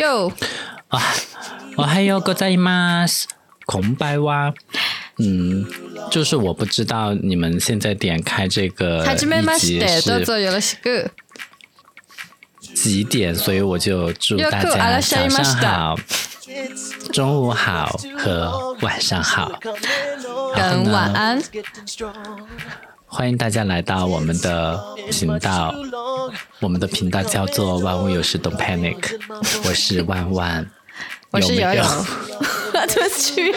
哟，啊，我还有个在吗？空白哇，嗯，就是我不知道你们现在点开这个始めま一集して。どう是ぞよろしく。几点，所以我就祝大よくあら家っしゃい早上ました好、中午好和晚上好。然后跟晚呢，安。欢迎大家来到我们的频道， 我们的频道叫做“万物有时 Don't Panic”，我是万万，我是瑶瑶。就去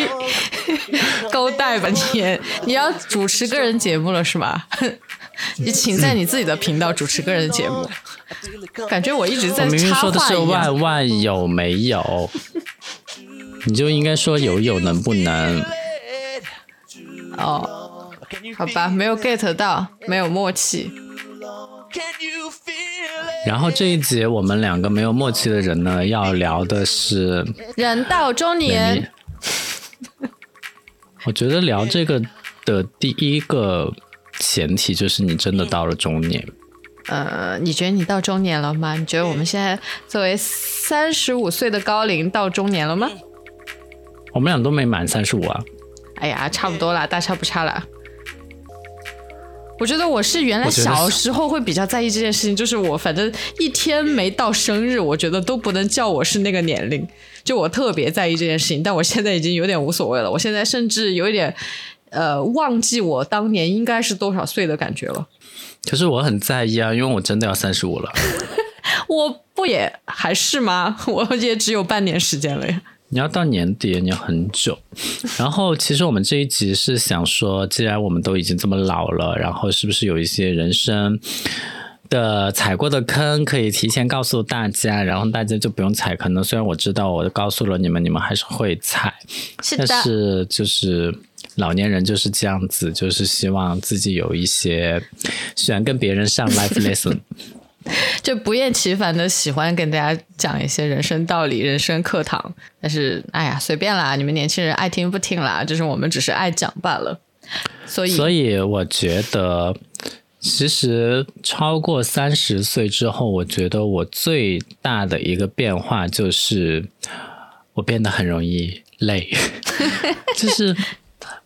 勾带吧你！你要主持个人节目了是吧？你请在你自己的频道主持个人节目，感觉我一直在我明明说的是话。万万有没有，你就应该说有有能不能？哦，好吧，没有 get 到，没有默契。然后这一节我们两个没有默契的人呢，要聊的是人到中年，我觉得聊这个的第一个前提就是你真的到了中年。呃，你觉得你到中年了吗？你觉得我们现在作为三十五岁的高龄到中年了吗？我们俩都没满三十五啊，哎呀，差不多啦，大差不差啦。我觉得我是原来小时候会比较在意这件事情，就是我反正一天没到生日，我觉得都不能叫我是那个年龄，就我特别在意这件事情。但我现在已经有点无所谓了，我现在甚至有一点呃忘记我当年应该是多少岁的感觉了。可是我很在意啊，因为我真的要三十五了。我不也还是吗？我也只有半年时间了呀。你要到年底，你要很久。然后，其实我们这一集是想说，既然我们都已经这么老了，然后是不是有一些人生的踩过的坑可以提前告诉大家，然后大家就不用踩坑了。虽然我知道我告诉了你们，你们还是会踩，但是就是老年人就是这样子，就是希望自己有一些喜欢跟别人上 life lesson。就不厌其烦的喜欢跟大家讲一些人生道理、人生课堂。但是，哎呀，随便啦，你们年轻人爱听不听啦，就是我们只是爱讲罢了。所以，所以我觉得，其实超过三十岁之后，我觉得我最大的一个变化就是，我变得很容易累，就是。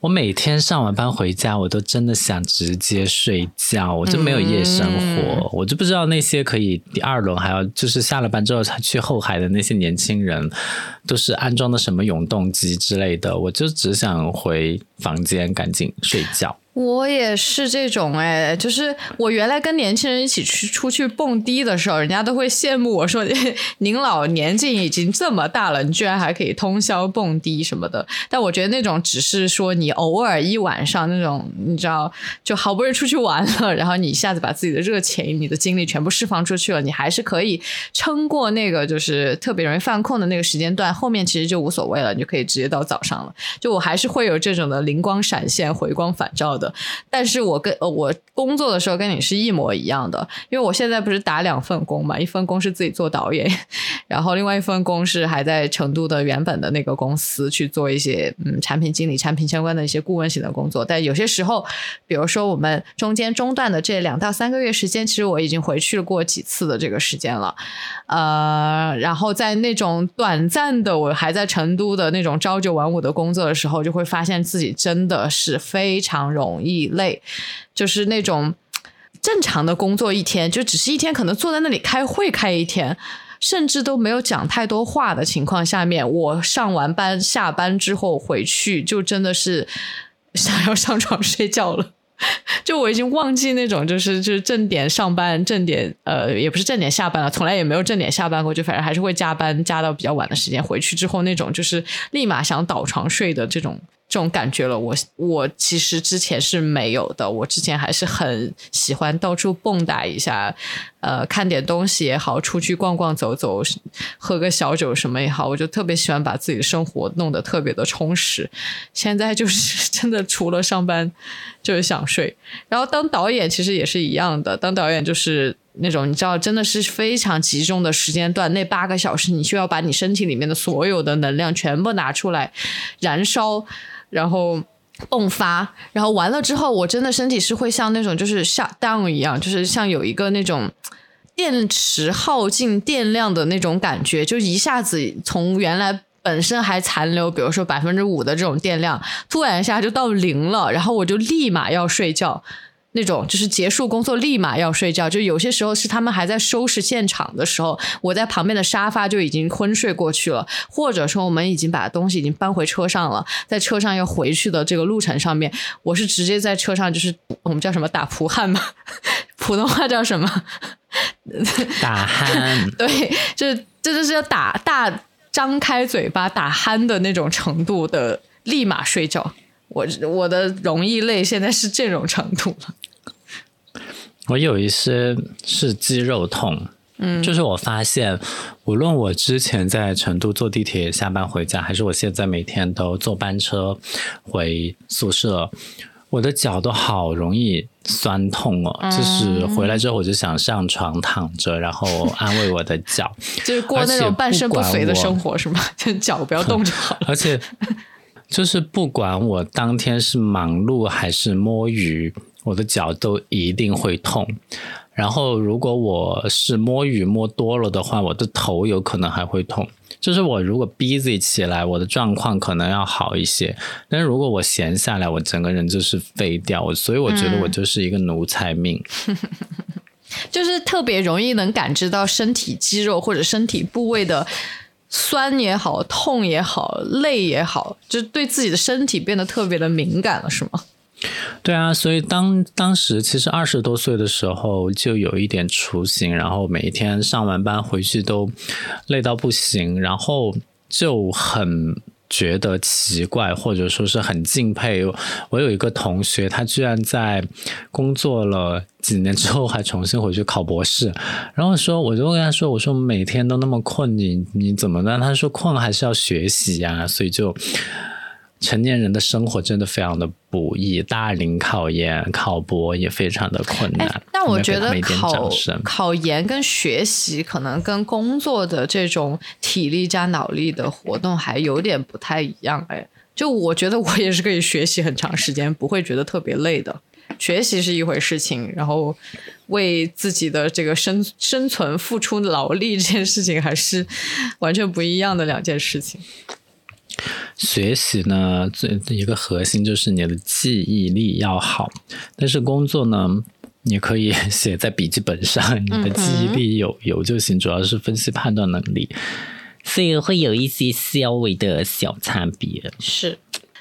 我每天上完班回家，我都真的想直接睡觉，我就没有夜生活，我就不知道那些可以第二轮还要就是下了班之后才去后海的那些年轻人，都是安装的什么永动机之类的，我就只想回房间赶紧睡觉。我也是这种哎，就是我原来跟年轻人一起去出去蹦迪的时候，人家都会羡慕我说：“ 您老年纪已经这么大了，你居然还可以通宵蹦迪什么的。”但我觉得那种只是说你偶尔一晚上那种，你知道，就好不容易出去玩了，然后你一下子把自己的热情、你的精力全部释放出去了，你还是可以撑过那个就是特别容易犯困的那个时间段，后面其实就无所谓了，你就可以直接到早上了。就我还是会有这种的灵光闪现、回光返照的。但是我跟呃我工作的时候跟你是一模一样的，因为我现在不是打两份工嘛，一份工是自己做导演，然后另外一份工是还在成都的原本的那个公司去做一些嗯产品经理、产品相关的一些顾问型的工作。但有些时候，比如说我们中间中断的这两到三个月时间，其实我已经回去过几次的这个时间了，呃，然后在那种短暂的我还在成都的那种朝九晚五的工作的时候，就会发现自己真的是非常容一类，就是那种正常的工作一天，就只是一天，可能坐在那里开会开一天。甚至都没有讲太多话的情况下面，我上完班下班之后回去，就真的是想要上床睡觉了。就我已经忘记那种就是就是正点上班正点呃也不是正点下班了，从来也没有正点下班过，就反正还是会加班加到比较晚的时间，回去之后那种就是立马想倒床睡的这种这种感觉了。我我其实之前是没有的，我之前还是很喜欢到处蹦跶一下，呃，看点东西也好，出去逛逛走走，喝个小酒什么也好，我就特别喜欢把自己的生活弄得特别的充实。现在就是真的除了上班就是想睡，然后当导演其实也是一样的，当导演就是那种你知道真的是非常集中的时间段，那八个小时你需要把你身体里面的所有的能量全部拿出来燃烧，然后。迸发，然后完了之后，我真的身体是会像那种就是 shut down 一样，就是像有一个那种电池耗尽电量的那种感觉，就一下子从原来本身还残留，比如说百分之五的这种电量，突然一下就到零了，然后我就立马要睡觉。那种就是结束工作立马要睡觉，就有些时候是他们还在收拾现场的时候，我在旁边的沙发就已经昏睡过去了，或者说我们已经把东西已经搬回车上了，在车上要回去的这个路程上面，我是直接在车上就是我们叫什么打蒲汗嘛，普通话叫什么？打鼾。对，就是这就是要打大张开嘴巴打鼾的那种程度的，立马睡觉。我我的容易累现在是这种程度了。我有一些是肌肉痛，嗯，就是我发现，无论我之前在成都坐地铁下班回家，还是我现在每天都坐班车回宿舍，我的脚都好容易酸痛哦。就是回来之后，我就想上床躺着，然后安慰我的脚，就是过那种半身不遂的生活，是吗？就脚不要动就好了。而且。就是不管我当天是忙碌还是摸鱼，我的脚都一定会痛。然后如果我是摸鱼摸多了的话，我的头有可能还会痛。就是我如果 busy 起来，我的状况可能要好一些。但是如果我闲下来，我整个人就是废掉。所以我觉得我就是一个奴才命，就是特别容易能感知到身体肌肉或者身体部位的。酸也好，痛也好，累也好，就对自己的身体变得特别的敏感了，是吗？对啊，所以当当时其实二十多岁的时候就有一点雏形，然后每天上完班回去都累到不行，然后就很。觉得奇怪，或者说是很敬佩。我有一个同学，他居然在工作了几年之后，还重新回去考博士。然后说，我就跟他说：“我说每天都那么困，你你怎么呢？”他说：“困还是要学习呀。”所以就。成年人的生活真的非常的不易，大龄考研、考博也非常的困难。但我觉得考考研跟学习可能跟工作的这种体力加脑力的活动还有点不太一样。哎，就我觉得我也是可以学习很长时间，不会觉得特别累的。学习是一回事情，然后为自己的这个生生存付出劳力这件事情还是完全不一样的两件事情。学习呢，最一个核心就是你的记忆力要好。但是工作呢，你可以 写在笔记本上，你的记忆力有有就行。主要是分析判断能力，所以会有一些稍微的小差别。是，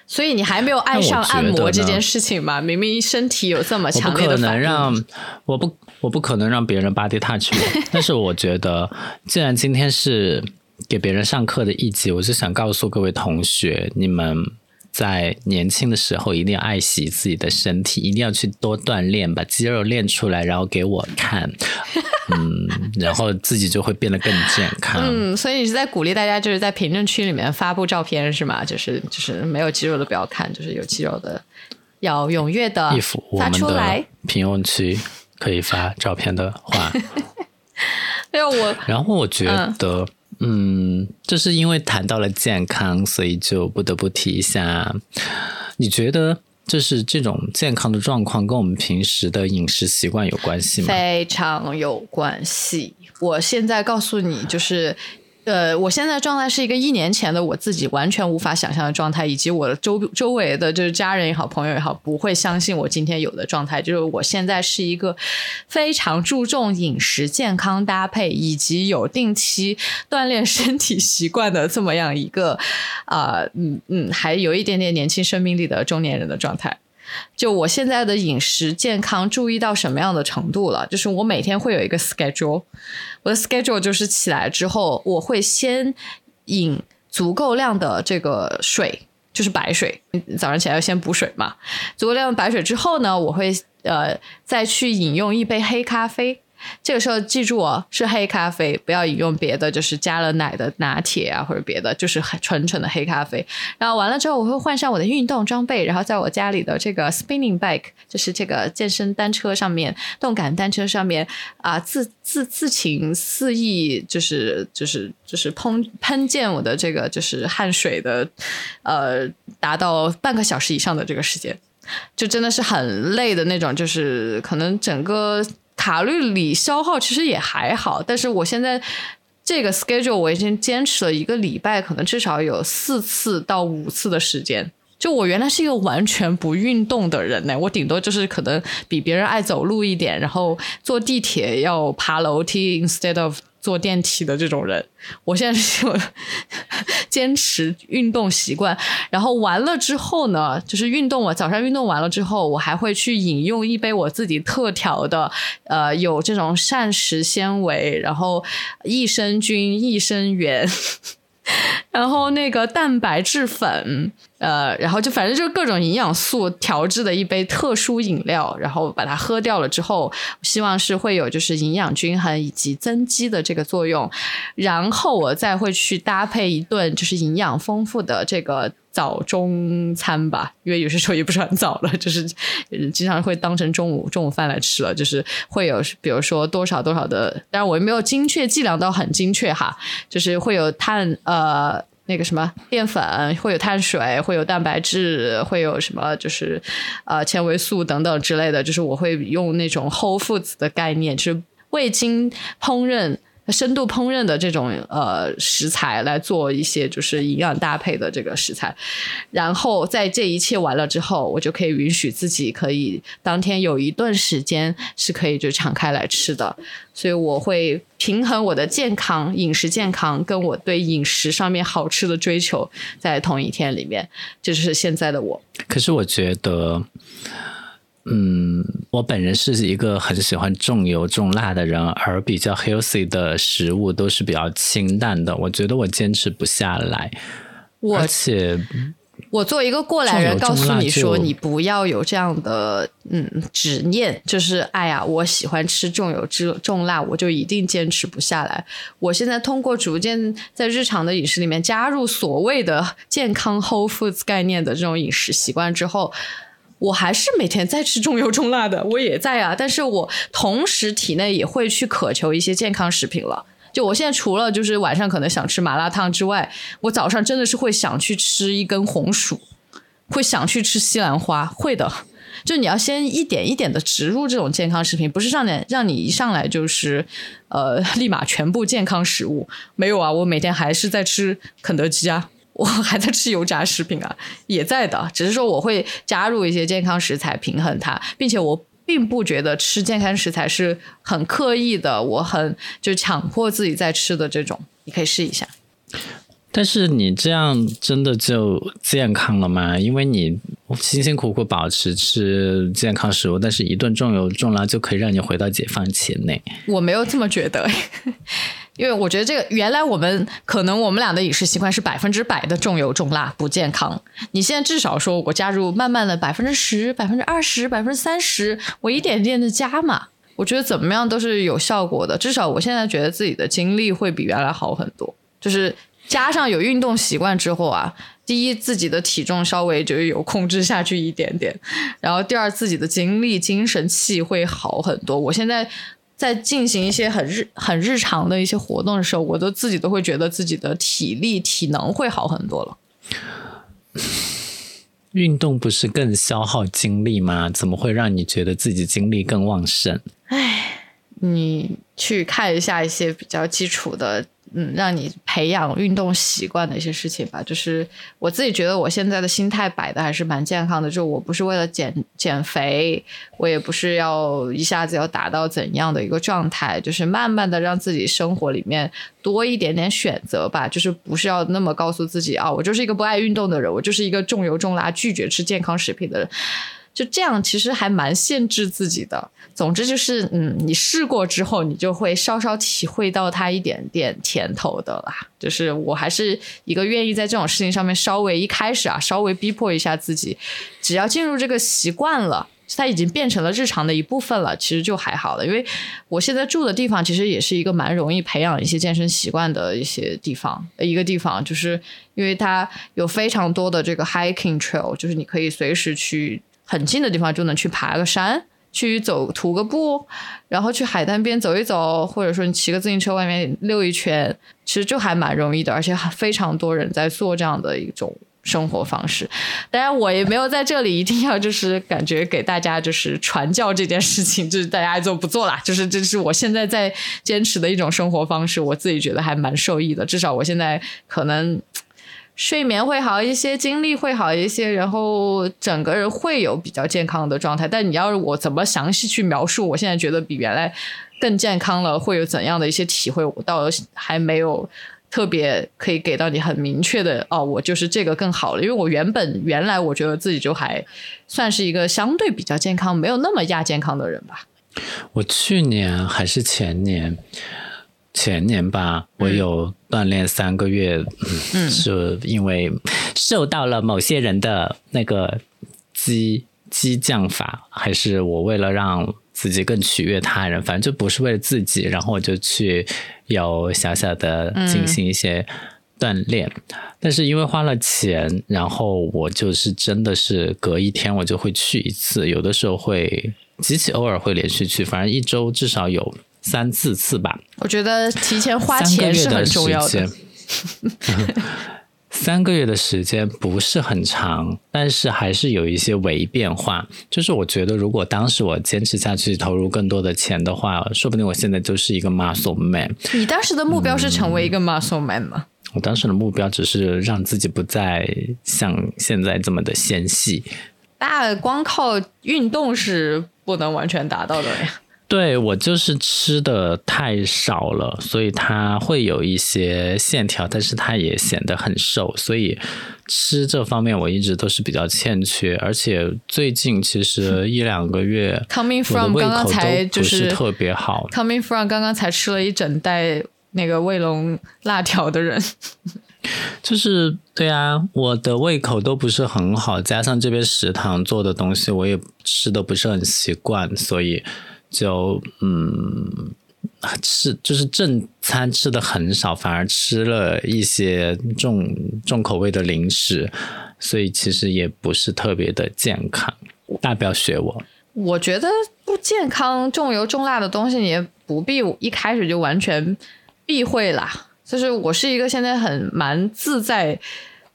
所以你还没有爱上按摩这件事情吗？明明身体有这么强烈的反应，能让我不我不可能让别人 body touch 我。但是我觉得，既然今天是。给别人上课的一集，我是想告诉各位同学，你们在年轻的时候一定要爱惜自己的身体，一定要去多锻炼，把肌肉练出来，然后给我看，嗯，然后自己就会变得更健康。嗯，所以你是在鼓励大家，就是在评论区里面发布照片是吗？就是就是没有肌肉的不要看，就是有肌肉的要踊跃的发出来。评论区可以发照片的话，哎呦我，然后我觉得。嗯，就是因为谈到了健康，所以就不得不提一下。你觉得就是这种健康的状况跟我们平时的饮食习惯有关系吗？非常有关系。我现在告诉你，就是。呃，我现在状态是一个一年前的我自己完全无法想象的状态，以及我的周周围的就是家人也好，朋友也好，不会相信我今天有的状态。就是我现在是一个非常注重饮食健康搭配，以及有定期锻炼身体习惯的这么样一个啊，嗯嗯，还有一点点年轻生命力的中年人的状态。就我现在的饮食健康注意到什么样的程度了？就是我每天会有一个 schedule，我的 schedule 就是起来之后，我会先饮足够量的这个水，就是白水。早上起来要先补水嘛，足够量的白水之后呢，我会呃再去饮用一杯黑咖啡。这个时候记住哦，是黑咖啡，不要饮用别的，就是加了奶的拿铁啊，或者别的，就是很纯纯的黑咖啡。然后完了之后，我会换上我的运动装备，然后在我家里的这个 spinning bike，就是这个健身单车上面，动感单车上面啊，自自自情肆意，就是就是就是喷喷溅我的这个就是汗水的，呃，达到半个小时以上的这个时间，就真的是很累的那种，就是可能整个。卡路里消耗其实也还好，但是我现在这个 schedule 我已经坚持了一个礼拜，可能至少有四次到五次的时间。就我原来是一个完全不运动的人呢，我顶多就是可能比别人爱走路一点，然后坐地铁要爬楼梯 instead of 坐电梯的这种人。我现在是有坚持运动习惯，然后完了之后呢，就是运动我早上运动完了之后，我还会去饮用一杯我自己特调的，呃，有这种膳食纤维，然后益生菌、益生元。然后那个蛋白质粉，呃，然后就反正就是各种营养素调制的一杯特殊饮料，然后把它喝掉了之后，希望是会有就是营养均衡以及增肌的这个作用，然后我再会去搭配一顿就是营养丰富的这个。早中餐吧，因为有些时候也不是很早了，就是经常会当成中午中午饭来吃了。就是会有，比如说多少多少的，当然我也没有精确计量到很精确哈，就是会有碳呃那个什么淀粉，会有碳水，会有蛋白质，会有什么就是呃纤维素等等之类的。就是我会用那种 whole food 的概念，就是未经烹饪。深度烹饪的这种呃食材来做一些就是营养搭配的这个食材，然后在这一切完了之后，我就可以允许自己可以当天有一段时间是可以就敞开来吃的，所以我会平衡我的健康饮食健康跟我对饮食上面好吃的追求在同一天里面，这就是现在的我。可是我觉得。嗯，我本人是一个很喜欢重油重辣的人，而比较 healthy 的食物都是比较清淡的。我觉得我坚持不下来，而且我作为一个过来人，告诉你说，你不要有这样的嗯执念，就是哎呀，我喜欢吃重油重重辣，我就一定坚持不下来。我现在通过逐渐在日常的饮食里面加入所谓的健康 whole foods 概念的这种饮食习惯之后。我还是每天在吃重油重辣的，我也在啊，但是我同时体内也会去渴求一些健康食品了。就我现在除了就是晚上可能想吃麻辣烫之外，我早上真的是会想去吃一根红薯，会想去吃西兰花，会的。就你要先一点一点的植入这种健康食品，不是让你让你一上来就是呃立马全部健康食物。没有啊，我每天还是在吃肯德基啊。我还在吃油炸食品啊，也在的，只是说我会加入一些健康食材平衡它，并且我并不觉得吃健康食材是很刻意的，我很就强迫自己在吃的这种，你可以试一下。但是你这样真的就健康了吗？因为你辛辛苦苦保持吃健康食物，但是一顿重油重辣就可以让你回到解放前呢？我没有这么觉得。因为我觉得这个原来我们可能我们俩的饮食习惯是百分之百的重油重辣不健康。你现在至少说我加入慢慢的百分之十、百分之二十、百分之三十，我一点点的加嘛，我觉得怎么样都是有效果的。至少我现在觉得自己的精力会比原来好很多。就是加上有运动习惯之后啊，第一自己的体重稍微就有控制下去一点点，然后第二自己的精力、精神气会好很多。我现在。在进行一些很日很日常的一些活动的时候，我都自己都会觉得自己的体力体能会好很多了。运动不是更消耗精力吗？怎么会让你觉得自己精力更旺盛？唉，你去看一下一些比较基础的。嗯，让你培养运动习惯的一些事情吧。就是我自己觉得我现在的心态摆的还是蛮健康的。就我不是为了减减肥，我也不是要一下子要达到怎样的一个状态，就是慢慢的让自己生活里面多一点点选择吧。就是不是要那么告诉自己啊，我就是一个不爱运动的人，我就是一个重油重辣、拒绝吃健康食品的人。就这样，其实还蛮限制自己的。总之就是，嗯，你试过之后，你就会稍稍体会到它一点点甜头的啦。就是我还是一个愿意在这种事情上面稍微一开始啊，稍微逼迫一下自己，只要进入这个习惯了，它已经变成了日常的一部分了，其实就还好了。因为我现在住的地方其实也是一个蛮容易培养一些健身习惯的一些地方，一个地方，就是因为它有非常多的这个 hiking trail，就是你可以随时去。很近的地方就能去爬个山，去走徒个步，然后去海滩边走一走，或者说你骑个自行车外面溜一圈，其实就还蛮容易的，而且非常多人在做这样的一种生活方式。当然，我也没有在这里一定要就是感觉给大家就是传教这件事情，就是大家爱做不做啦。就是这是我现在在坚持的一种生活方式，我自己觉得还蛮受益的。至少我现在可能。睡眠会好一些，精力会好一些，然后整个人会有比较健康的状态。但你要是我怎么详细去描述，我现在觉得比原来更健康了，会有怎样的一些体会，我倒还没有特别可以给到你很明确的哦，我就是这个更好了。因为我原本原来我觉得自己就还算是一个相对比较健康，没有那么亚健康的人吧。我去年还是前年。前年吧，我有锻炼三个月，是因为受到了某些人的那个激激将法，还是我为了让自己更取悦他人，反正就不是为了自己，然后我就去有小小的进行一些锻炼，但是因为花了钱，然后我就是真的是隔一天我就会去一次，有的时候会极其偶尔会连续去，反正一周至少有。三四次吧，我觉得提前花钱是很重要的。三个月的时间不是很长，但是还是有一些微变化。就是我觉得，如果当时我坚持下去，投入更多的钱的话，说不定我现在就是一个 muscle man。你当时的目标是成为一个 muscle man 吗？我当时的目标只是让自己不再像现在这么的纤细。那光靠运动是不能完全达到的呀。对我就是吃的太少了，所以它会有一些线条，但是它也显得很瘦，所以吃这方面我一直都是比较欠缺，而且最近其实一两个月，coming from 刚刚才就是特别好，coming from 刚刚才吃了一整袋那个卫龙辣条的人，就是对啊，我的胃口都不是很好，加上这边食堂做的东西我也吃的不是很习惯，所以。就嗯，吃就是正餐吃的很少，反而吃了一些重重口味的零食，所以其实也不是特别的健康。大不要学我。我觉得不健康、重油重辣的东西，你也不必一开始就完全避讳啦。就是我是一个现在很蛮自在。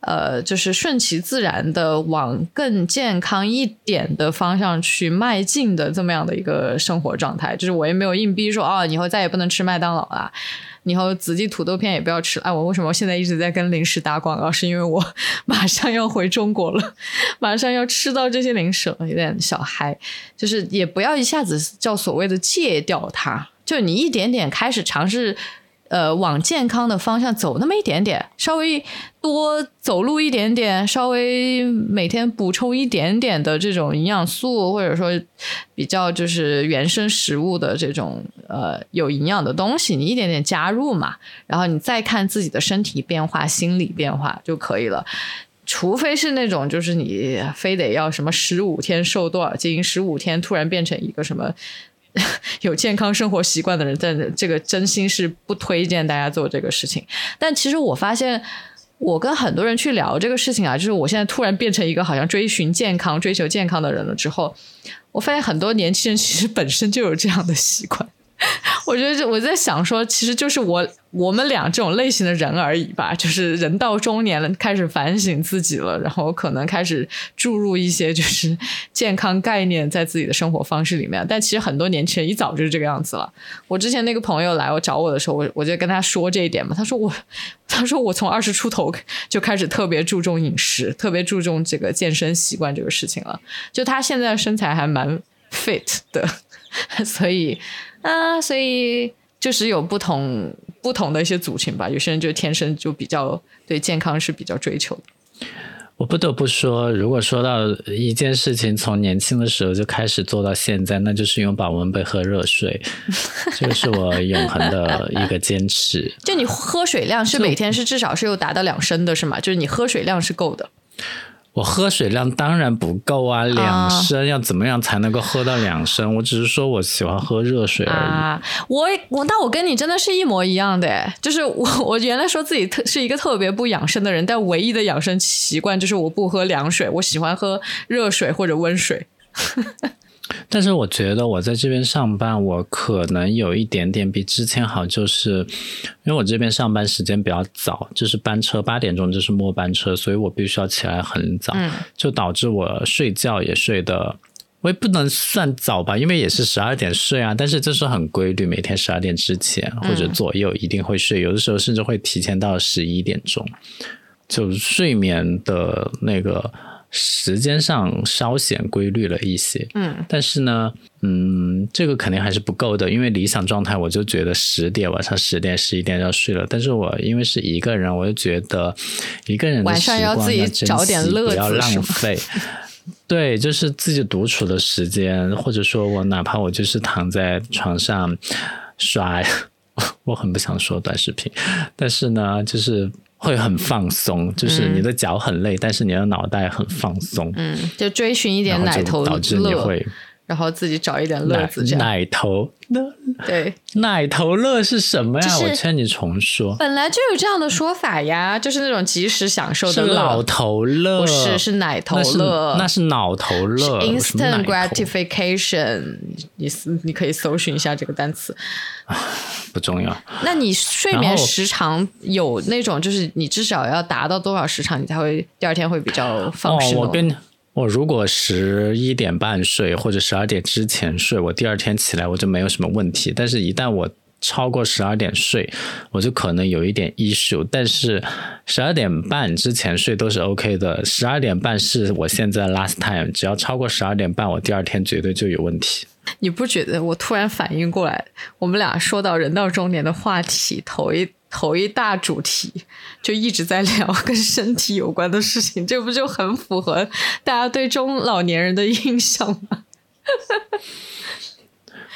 呃，就是顺其自然的往更健康一点的方向去迈进的这么样的一个生活状态，就是我也没有硬逼说哦，以后再也不能吃麦当劳了，以后紫金土豆片也不要吃了。哎，我为什么现在一直在跟零食打广告？是因为我 马上要回中国了，马上要吃到这些零食了，有点小嗨。就是也不要一下子叫所谓的戒掉它，就你一点点开始尝试。呃，往健康的方向走那么一点点，稍微多走路一点点，稍微每天补充一点点的这种营养素，或者说比较就是原生食物的这种呃有营养的东西，你一点点加入嘛，然后你再看自己的身体变化、心理变化就可以了。除非是那种就是你非得要什么十五天瘦多少斤，十五天突然变成一个什么。有健康生活习惯的人，但这个真心是不推荐大家做这个事情。但其实我发现，我跟很多人去聊这个事情啊，就是我现在突然变成一个好像追寻健康、追求健康的人了之后，我发现很多年轻人其实本身就有这样的习惯。我觉得我在想说，其实就是我我们俩这种类型的人而已吧。就是人到中年了，开始反省自己了，然后可能开始注入一些就是健康概念在自己的生活方式里面。但其实很多年轻人一早就是这个样子了。我之前那个朋友来我找我的时候，我我就跟他说这一点嘛。他说我他说我从二十出头就开始特别注重饮食，特别注重这个健身习惯这个事情了。就他现在身材还蛮 fit 的，所以。啊，所以就是有不同不同的一些族群吧。有些人就天生就比较对健康是比较追求的。我不得不说，如果说到一件事情从年轻的时候就开始做到现在，那就是用保温杯喝热水，这个是我永恒的一个坚持。就你喝水量是每天是至少是有达到两升的，是吗？就是你喝水量是够的。我喝水量当然不够啊，两升要怎么样才能够喝到两升？我只是说我喜欢喝热水而已。我我那我跟你真的是一模一样的，就是我 我原来说自己特是一个特别不养生的人，但唯一的养生习惯就是我不喝凉水，我喜欢喝热水或者温水。但是我觉得我在这边上班，我可能有一点点比之前好，就是因为我这边上班时间比较早，就是班车八点钟就是末班车，所以我必须要起来很早，嗯就导致我睡觉也睡得。我也不能算早吧，因为也是十二点睡啊，但是这是很规律，每天十二点之前或者左右一定会睡，有的时候甚至会提前到十一点钟，就睡眠的那个时间上稍显规律了一些。嗯但是呢，嗯，这个肯定还是不够的，因为理想状态我就觉得十点晚上十点十一点要睡了，但是我因为是一个人，我就觉得一个人的晚上要自己找点乐不要子是吗浪费。对，就是自己独处的时间，或者说我哪怕我就是躺在床上刷，我很不想说短视频，但是呢，就是会很放松，就是你的脚很累，但是你的脑袋很放松，嗯，就追寻一点奶头导致你乐，会然后自己找一点乐奶子，这样奶头乐对。奶头乐是什么呀？就是我劝你重说，本来就有这样的说法呀，就是那种及时享受的乐，老头乐，不是是奶头乐，那是脑头乐 instant gratification，你你可以搜寻一下这个单词。不重要。那你睡眠时长有那种，就是你至少要达到多少时长，你才会第二天会比较放哦，松？我跟我如果十一点半睡或者十二点之前睡，我第二天起来我就没有什么问题。但是，一旦我超过十二点睡，我就可能有一点 issue。但是十二点半之前睡都是 OK 的，十二点半是我现在 last time，只要超过十二点半，我第二天绝对就有问题。你不觉得我突然反应过来，我们俩说到人到中年的话题，头一头一大主题就一直在聊跟身体有关的事情，这不就很符合大家对中老年人的印象吗？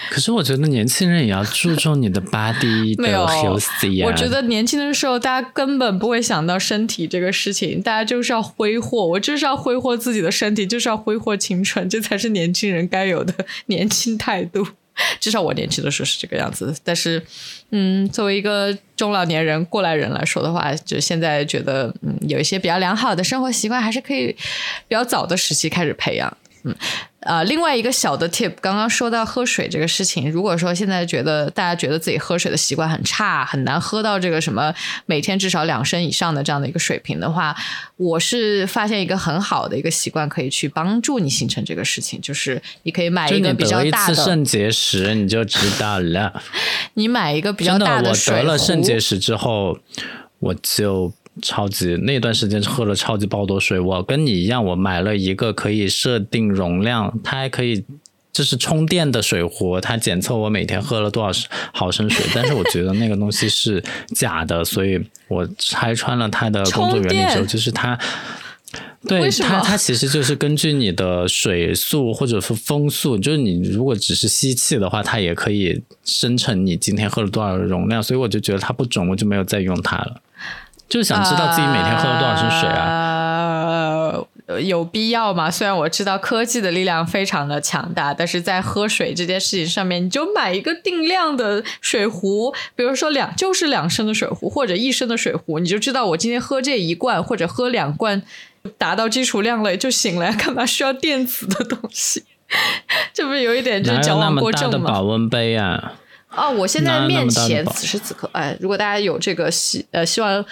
可是我觉得年轻人也要注重你的 body 的 没有 healthy 啊。我觉得年轻的时候，大家根本不会想到身体这个事情，大家就是要挥霍，我就是要挥霍自己的身体，就是要挥霍青春，这才是年轻人该有的年轻态度。至少我年轻的时候是这个样子，但是，嗯，作为一个中老年人、过来人来说的话，就现在觉得，嗯，有一些比较良好的生活习惯，还是可以比较早的时期开始培养。嗯，呃，另外一个小的 tip，刚刚说到喝水这个事情，如果说现在觉得大家觉得自己喝水的习惯很差，很难喝到这个什么每天至少两升以上的这样的一个水平的话，我是发现一个很好的一个习惯，可以去帮助你形成这个事情，就是你可以买一个比较大的，次肾结石，你就知道了。你买一个比较真的，我大水得了肾结石之后，我就超级那段时间喝了超级爆多水。我跟你一样，我买了一个可以设定容量，它还可以。就是充电的水壶，它检测我每天喝了多少毫升水，但是我觉得那个东西是假的，所以我拆穿了它的工作原理之后，就是它，对它它其实就是根据你的水速或者是风速，就是你如果只是吸气的话，它也可以生成你今天喝了多少容量，所以我就觉得它不准，我就没有再用它了。就是想知道自己每天喝了多少升水啊？呃，有必要吗？虽然我知道科技的力量非常的强大，但是在喝水这件事情上面，你就买一个定量的水壶，比如说两就是两升的水壶或者一升的水壶，你就知道我今天喝这一罐或者喝两罐，达到基础量了就行了，干嘛需要电子的东西？这不是有一点就是矫枉过正吗？保温杯啊？哦，我现在面前此时此刻，哎，如果大家有这个希呃希望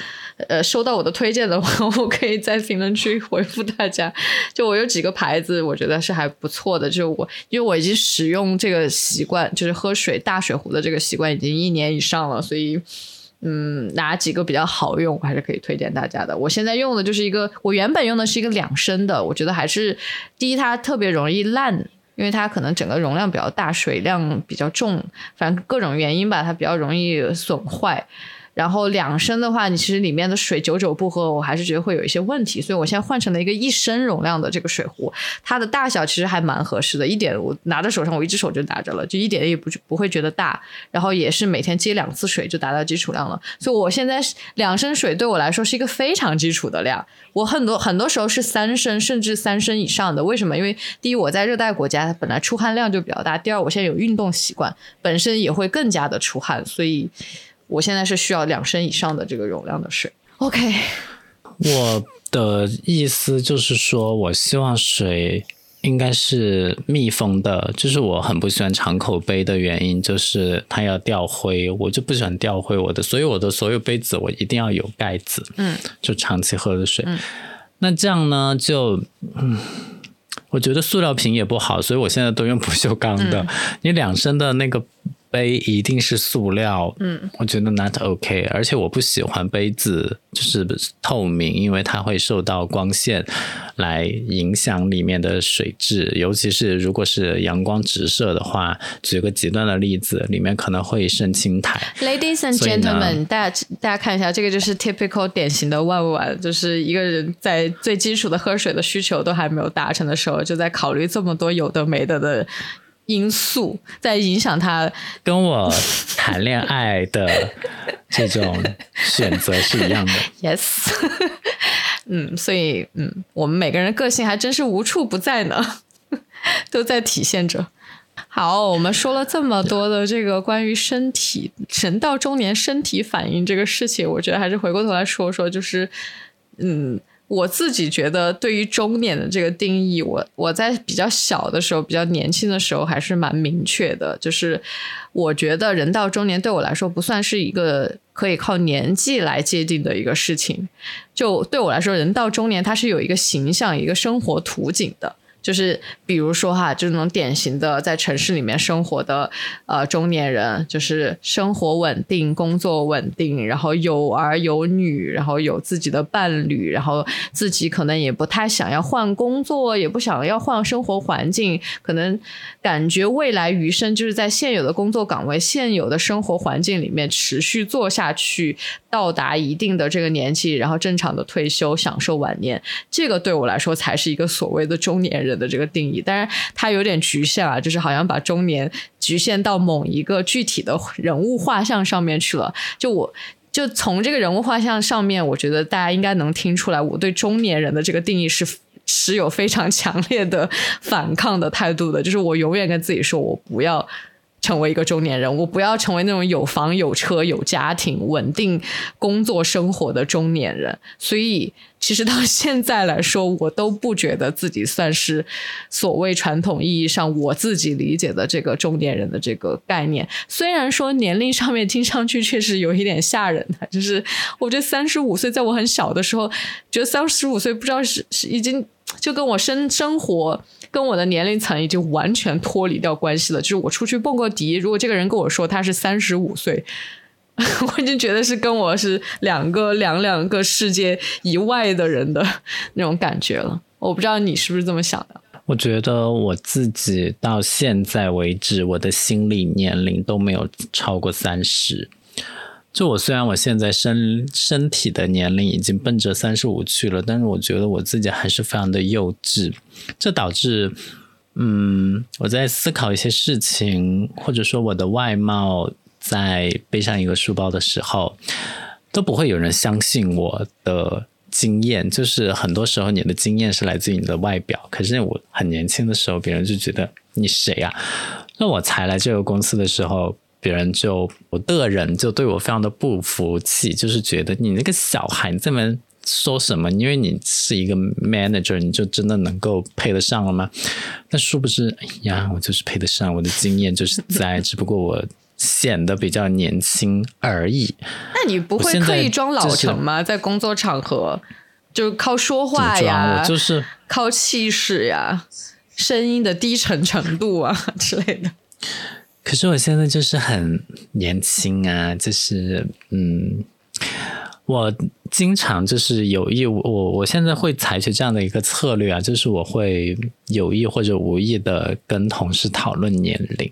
呃收到我的推荐的话，我可以在评论区回复大家。就我有几个牌子，我觉得是还不错的。就我因为我已经使用这个习惯，就是喝水大水壶的这个习惯已经一年以上了，所以。嗯，哪几个比较好用，我还是可以推荐大家的。我现在用的就是一个，我原本用的是一个两升的，我觉得还是第一它特别容易烂，因为它可能整个容量比较大，水量比较重，反正各种原因吧，它比较容易损坏。然后两升的话，你其实里面的水久久不喝，我还是觉得会有一些问题，所以我现在换成了一个一升容量的这个水壶，它的大小其实还蛮合适的，一点我拿在手上，我一只手就拿着了，就一点也不不会觉得大，然后也是每天接两次水就达到基础量了，所以我现在两升水对我来说是一个非常基础的量，我很多很多时候是三升甚至三升以上的，为什么？因为第一我在热带国家它本来出汗量就比较大，第二我现在有运动习惯，本身也会更加的出汗，所以。我现在是需要两升以上的这个容量的水。OK，我的意思就是说，我希望水应该是密封的，就是我很不喜欢敞口杯的原因，就是它要掉灰，我就不喜欢掉灰。我的所以我的所有杯子，我一定要有盖子，嗯，就长期喝的水。那这样呢，就嗯，我觉得塑料瓶也不好，所以我现在都用不锈钢的。你两升的那个。杯一定是塑料，嗯，我觉得 not OK，而且我不喜欢杯子就是透明，因为它会受到光线来影响里面的水质，尤其是如果是阳光直射的话。举个极端的例子，里面可能会渗青苔。Ladies and gentlemen，大家大家看一下，这个就是 typical 典型的万万，就是一个人在最基础的喝水的需求都还没有达成的时候，就在考虑这么多有的没的的。因素在影响他跟我谈恋爱的这种选择是一样的。Yes，嗯，所以嗯，我们每个人个性还真是无处不在呢，都在体现着。好，我们说了这么多的这个关于身体人到中年身体反应这个事情，我觉得还是回过头来说说，就是嗯。我自己觉得，对于中年的这个定义，我我在比较小的时候、比较年轻的时候，还是蛮明确的。就是我觉得人到中年对我来说，不算是一个可以靠年纪来界定的一个事情。就对我来说，人到中年，它是有一个形象、一个生活图景的。就是比如说哈，就那种典型的在城市里面生活的呃中年人，就是生活稳定、工作稳定，然后有儿有女，然后有自己的伴侣，然后自己可能也不太想要换工作，也不想要换生活环境，可能感觉未来余生就是在现有的工作岗位、现有的生活环境里面持续做下去，到达一定的这个年纪，然后正常的退休，享受晚年。这个对我来说才是一个所谓的中年人。的这个定义，当然它有点局限啊，就是好像把中年局限到某一个具体的人物画像上面去了。就我就从这个人物画像上面，我觉得大家应该能听出来，我对中年人的这个定义是持有非常强烈的反抗的态度的。就是我永远跟自己说，我不要。成为一个中年人，我不要成为那种有房有车有家庭稳定工作生活的中年人。所以，其实到现在来说，我都不觉得自己算是所谓传统意义上我自己理解的这个中年人的这个概念。虽然说年龄上面听上去确实有一点吓人的，就是我觉得三十五岁，在我很小的时候，觉得三十五岁不知道是是已经。就跟我生生活跟我的年龄层已经完全脱离掉关系了。就是我出去蹦个迪，如果这个人跟我说他是三十五岁，我已经觉得是跟我是两个两两个世界以外的人的那种感觉了。我不知道你是不是这么想的？我觉得我自己到现在为止，我的心理年龄都没有超过三十。就我虽然我现在身身体的年龄已经奔着三十五去了，但是我觉得我自己还是非常的幼稚，这导致，嗯，我在思考一些事情，或者说我的外貌，在背上一个书包的时候，都不会有人相信我的经验。就是很多时候你的经验是来自于你的外表，可是我很年轻的时候，别人就觉得你谁呀？那我才来这个公司的时候。别人就我的人就对我非常的不服气，就是觉得你那个小孩你这么说什么？因为你是一个 manager，你就真的能够配得上了吗？那殊不知，哎呀，我就是配得上，我的经验就是在，只不过我显得比较年轻而已。那你不会刻意装老成吗？在工作场合，就靠说话呀，我就是靠气势呀，声音的低沉程度啊 之类的。可是我现在就是很年轻啊，就是嗯，我经常就是有意我我现在会采取这样的一个策略啊，就是我会有意或者无意的跟同事讨论年龄。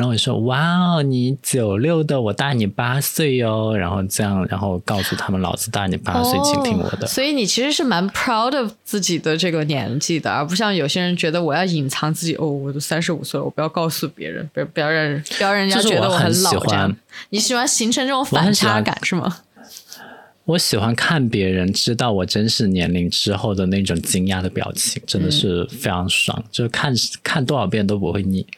然后我说：“哇哦，你九六的，我大你八岁哦。”然后这样，然后告诉他们：“老子大你八岁，请听我的。”所以你其实是蛮 proud of 自己的这个年纪的，而不像有些人觉得我要隐藏自己。哦，我都三十五岁了，我不要告诉别人，不要不要让人不要让人家觉得我很老。这样，你喜欢形成这种反差感是吗？我喜欢看别人知道我真实年龄之后的那种惊讶的表情，真的是非常爽，就是看看多少遍都不会腻。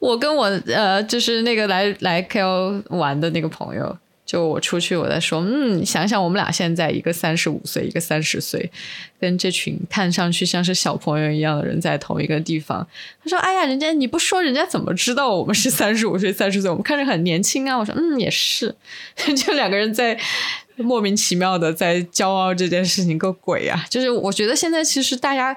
我跟我呃，就是那个来来 KO 玩的那个朋友，就我出去，我在说，嗯，想想我们俩现在一个三十五岁，一个三十岁，跟这群看上去像是小朋友一样的人在同一个地方。他说：“哎呀，人家你不说，人家怎么知道我们是 三十五岁、三十岁？我们看着很年轻啊。”我说：“嗯，也是。”就两个人在莫名其妙的在骄傲这件事情，个鬼啊！就是我觉得现在其实大家。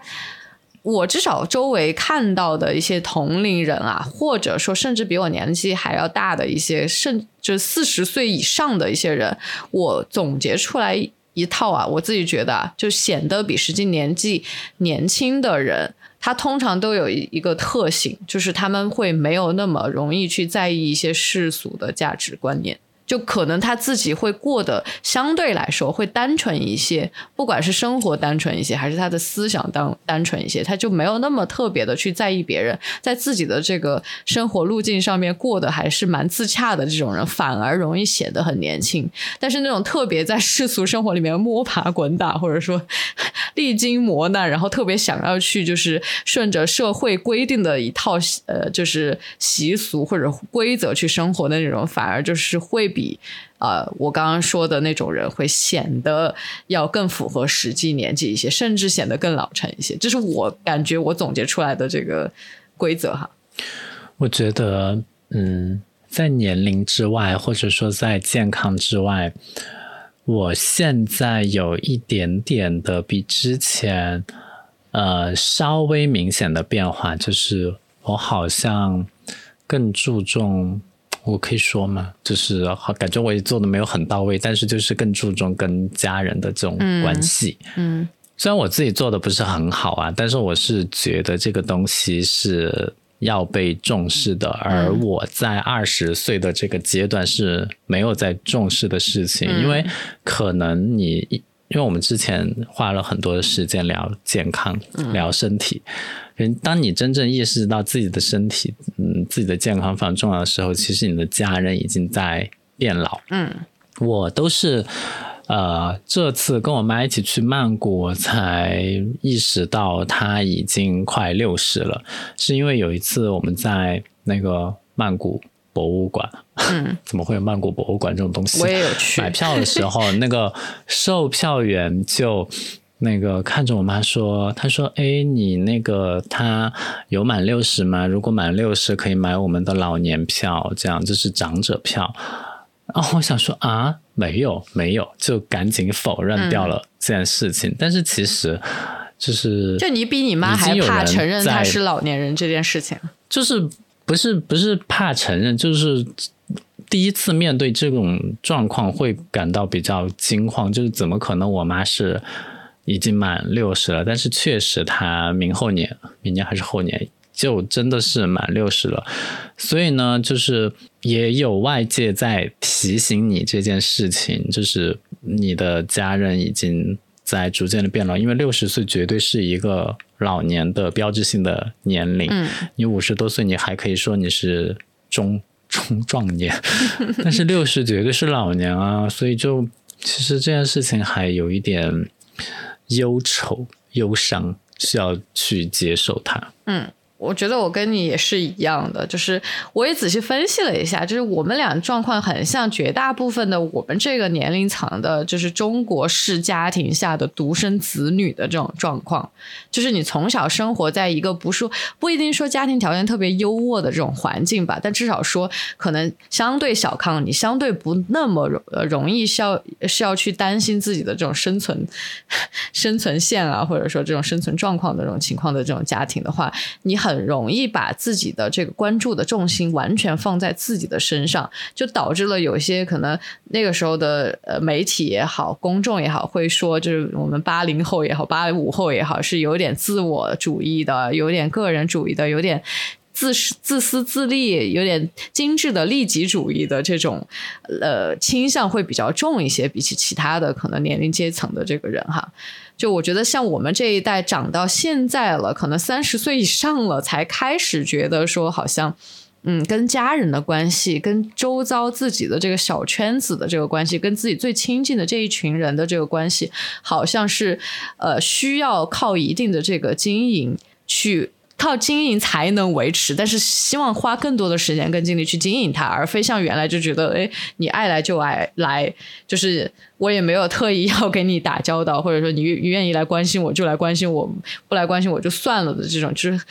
我至少周围看到的一些同龄人啊，或者说甚至比我年纪还要大的一些，甚至四十岁以上的一些人，我总结出来一套啊，我自己觉得啊，就显得比实际年纪年轻的人，他通常都有一个特性，就是他们会没有那么容易去在意一些世俗的价值观念。就可能他自己会过得相对来说会单纯一些，不管是生活单纯一些，还是他的思想单单纯一些，他就没有那么特别的去在意别人，在自己的这个生活路径上面过得还是蛮自洽的这种人，反而容易显得很年轻。但是那种特别在世俗生活里面摸爬滚打，或者说 历经磨难，然后特别想要去就是顺着社会规定的一套呃就是习俗或者规则去生活的那种，反而就是会。比比呃，我刚刚说的那种人会显得要更符合实际年纪一些，甚至显得更老成一些。这是我感觉我总结出来的这个规则哈。我觉得，嗯，在年龄之外，或者说在健康之外，我现在有一点点的比之前呃稍微明显的变化，就是我好像更注重。我可以说吗？就是好，感觉我也做的没有很到位，但是就是更注重跟家人的这种关系。嗯，虽然我自己做的不是很好啊，但是我是觉得这个东西是要被重视的。而我在二十岁的这个阶段是没有在重视的事情，因为可能你，因为我们之前花了很多的时间聊健康，聊身体。人，当你真正意识到自己的身体，嗯，自己的健康非常重要的时候，其实你的家人已经在变老。嗯，我都是，呃，这次跟我妈一起去曼谷，我才意识到她已经快六十了。是因为有一次我们在那个曼谷博物馆，嗯，怎么会有曼谷博物馆这种东西？我也有去买票的时候，那个售票员就。那个看着我妈说，他说：“哎，你那个他有满六十吗？如果满六十，可以买我们的老年票，这样就是长者票。”哦，我想说啊，没有没有，就赶紧否认掉了这件事情。但是其实就是，就你比你妈还怕承认他是老年人这件事情，就是不是不是怕承认，就是第一次面对这种状况会感到比较惊慌，就是怎么可能我妈是。已经满六十了，但是确实她明后年、明年还是后年就真的是满六十了，所以呢，就是也有外界在提醒你这件事情，就是你的家人已经在逐渐的变老，因为六十岁绝对是一个老年的标志性的年龄。嗯，你五十多岁，你还可以说你是中中壮年，但是六十绝对是老年啊，所以就其实这件事情还有一点。忧愁、忧伤，需要去接受它。嗯。我觉得我跟你也是一样的，就是我也仔细分析了一下，就是我们俩状况很像绝大部分的我们这个年龄层的，就是中国式家庭下的独生子女的这种状况。就是你从小生活在一个不说不一定说家庭条件特别优渥的这种环境吧，但至少说可能相对小康，你相对不那么容容易需要需要去担心自己的这种生存 生存线啊，或者说这种生存状况的这种情况的这种家庭的话，你很。很容易把自己的这个关注的重心完全放在自己的身上，就导致了有些可能那个时候的呃媒体也好，公众也好，会说就是我们八零后也好，八五后也好，是有点自我主义的，有点个人主义的，有点自私自私自利，有点精致的利己主义的这种呃倾向会比较重一些，比起其他的可能年龄阶层的这个人哈。就我觉得，像我们这一代长到现在了，可能三十岁以上了，才开始觉得说，好像，嗯，跟家人的关系，跟周遭自己的这个小圈子的这个关系，跟自己最亲近的这一群人的这个关系，好像是，呃，需要靠一定的这个经营去。靠经营才能维持，但是希望花更多的时间跟精力去经营它，而非像原来就觉得，哎，你爱来就爱来，就是我也没有特意要跟你打交道，或者说你愿意来关心我就来关心我，不来关心我就算了的这种，就是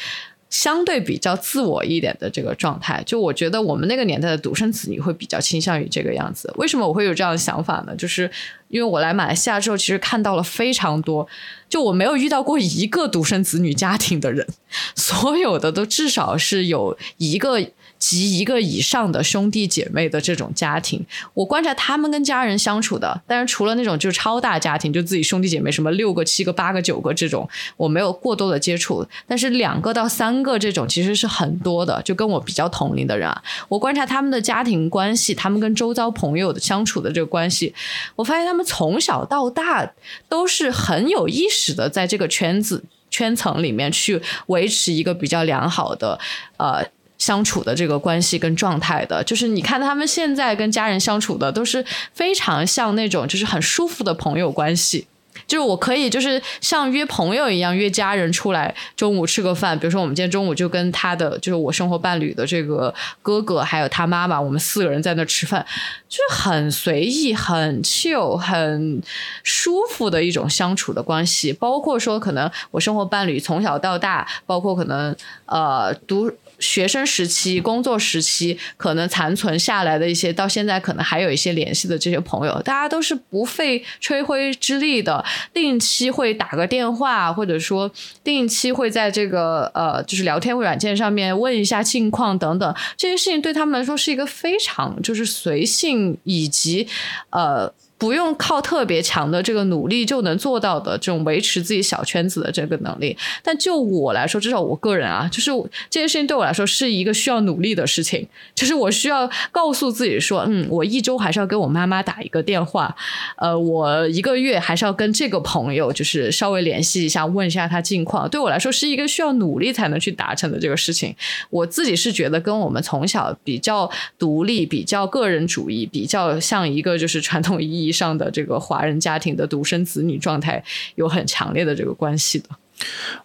相对比较自我一点的这个状态。就我觉得我们那个年代的独生子女会比较倾向于这个样子。为什么我会有这样的想法呢？就是因为我来马来西亚之后，其实看到了非常多。就我没有遇到过一个独生子女家庭的人，所有的都至少是有一个及一个以上的兄弟姐妹的这种家庭。我观察他们跟家人相处的，但是除了那种就是超大家庭，就自己兄弟姐妹什么六个、七个、八个、九个这种，我没有过多的接触。但是两个到三个这种其实是很多的，就跟我比较同龄的人啊，我观察他们的家庭关系，他们跟周遭朋友的相处的这个关系，我发现他们从小到大都是很有意识。的在这个圈子圈层里面去维持一个比较良好的呃相处的这个关系跟状态的，就是你看他们现在跟家人相处的都是非常像那种就是很舒服的朋友关系。就是我可以，就是像约朋友一样约家人出来中午吃个饭。比如说，我们今天中午就跟他的，就是我生活伴侣的这个哥哥，还有他妈妈，我们四个人在那吃饭，就是很随意、很 chill、很舒服的一种相处的关系。包括说，可能我生活伴侣从小到大，包括可能呃读。学生时期、工作时期，可能残存下来的一些，到现在可能还有一些联系的这些朋友，大家都是不费吹灰之力的，定期会打个电话，或者说定期会在这个呃，就是聊天软件上面问一下近况等等，这些事情对他们来说是一个非常就是随性以及呃。不用靠特别强的这个努力就能做到的这种维持自己小圈子的这个能力，但就我来说，至少我个人啊，就是这件事情对我来说是一个需要努力的事情，就是我需要告诉自己说，嗯，我一周还是要给我妈妈打一个电话，呃，我一个月还是要跟这个朋友就是稍微联系一下，问一下他近况，对我来说是一个需要努力才能去达成的这个事情。我自己是觉得跟我们从小比较独立、比较个人主义、比较像一个就是传统意义。上的这个华人家庭的独生子女状态有很强烈的这个关系的，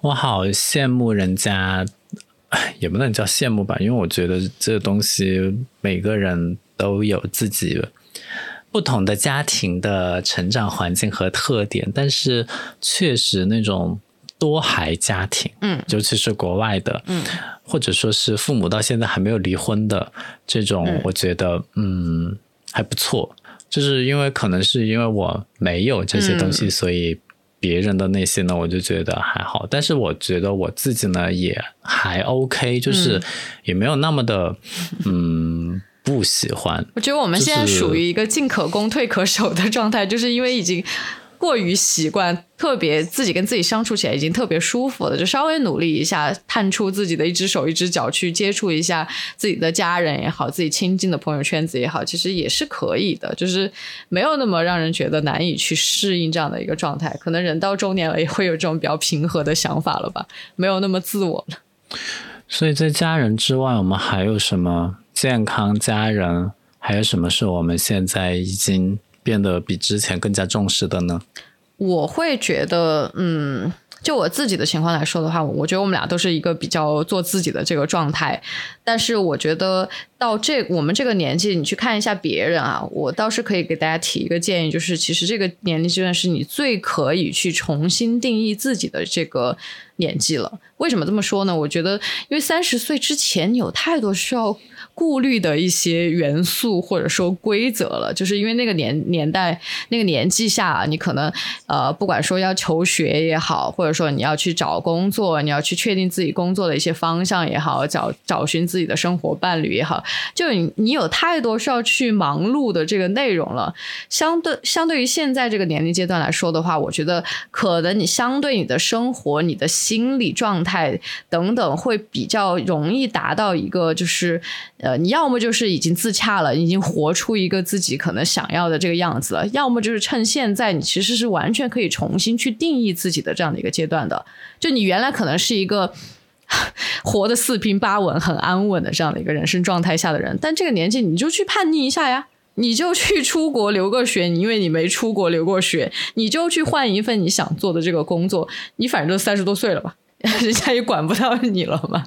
我好羡慕人家，也不能叫羡慕吧，因为我觉得这个东西每个人都有自己不同的家庭的成长环境和特点，但是确实那种多孩家庭，嗯，尤其是国外的，嗯，或者说是父母到现在还没有离婚的这种，我觉得嗯还不错。就是因为可能是因为我没有这些东西，所以别人的那些呢，我就觉得还好。但是我觉得我自己呢也还 OK，就是也没有那么的嗯不喜欢。我觉得我们现在属于一个进可攻退可守的状态，就是因为已经。过于习惯，特别自己跟自己相处起来已经特别舒服了，就稍微努力一下，探出自己的一只手一只脚去接触一下自己的家人也好，自己亲近的朋友圈子也好，其实也是可以的，就是没有那么让人觉得难以去适应这样的一个状态。可能人到中年了，也会有这种比较平和的想法了吧，没有那么自我了。所以在家人之外，我们还有什么健康家人？还有什么是我们现在已经？变得比之前更加重视的呢？我会觉得，嗯，就我自己的情况来说的话，我觉得我们俩都是一个比较做自己的这个状态。但是我觉得到这我们这个年纪，你去看一下别人啊，我倒是可以给大家提一个建议，就是其实这个年龄阶段是你最可以去重新定义自己的这个年纪了。为什么这么说呢？我觉得，因为三十岁之前你有太多需要。顾虑的一些元素或者说规则了，就是因为那个年年代那个年纪下，你可能呃，不管说要求学也好，或者说你要去找工作，你要去确定自己工作的一些方向也好，找找寻自己的生活伴侣也好，就你有太多需要去忙碌的这个内容了。相对相对于现在这个年龄阶段来说的话，我觉得可能你相对你的生活、你的心理状态等等，会比较容易达到一个就是。呃，你要么就是已经自洽了，已经活出一个自己可能想要的这个样子了；要么就是趁现在，你其实是完全可以重新去定义自己的这样的一个阶段的。就你原来可能是一个 活的四平八稳、很安稳的这样的一个人生状态下的人，但这个年纪你就去叛逆一下呀，你就去出国留个学，因为你没出国留过学，你就去换一份你想做的这个工作，你反正都三十多岁了吧。人家也管不到你了嘛。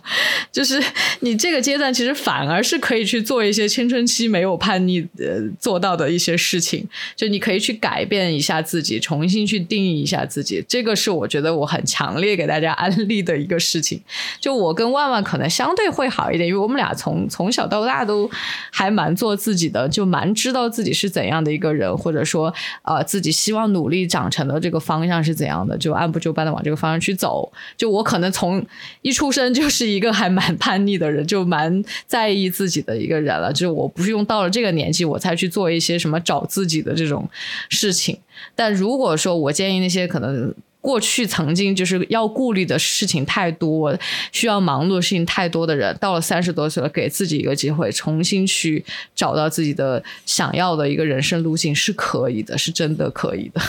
就是你这个阶段，其实反而是可以去做一些青春期没有叛逆呃做到的一些事情。就你可以去改变一下自己，重新去定义一下自己。这个是我觉得我很强烈给大家安利的一个事情。就我跟万万可能相对会好一点，因为我们俩从从小到大都还蛮做自己的，就蛮知道自己是怎样的一个人，或者说呃自己希望努力长成的这个方向是怎样的，就按部就班的往这个方向去走。就我我可能从一出生就是一个还蛮。叛逆的人，就蛮在意自己的一个人了。就是我不是用到了这个年纪，我才去做一些什么找自己的这种事情。但如果说我建议那些可能过去曾经就是要顾虑的事情太多，需要忙碌的事情太多的人，到了三十多岁了，给自己一个机会，重新去找到自己的想要的一个人生路径，是可以的，是真的可以的。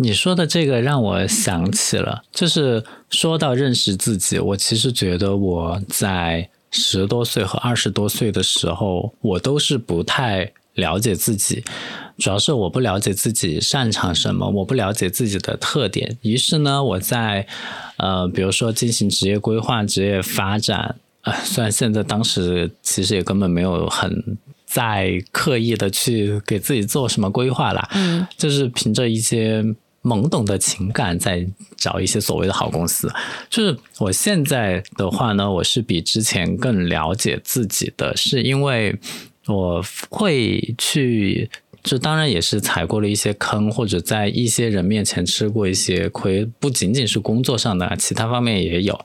你说的这个让我想起了，就是说到认识自己，我其实觉得我在十多岁和二十多岁的时候，我都是不太了解自己，主要是我不了解自己擅长什么，我不了解自己的特点。于是呢，我在呃，比如说进行职业规划、职业发展，啊，虽然现在当时其实也根本没有很在刻意的去给自己做什么规划啦，嗯，就是凭着一些。懵懂的情感在找一些所谓的好公司，就是我现在的话呢，我是比之前更了解自己的，是因为我会去，就当然也是踩过了一些坑，或者在一些人面前吃过一些亏，不仅仅是工作上的，其他方面也有，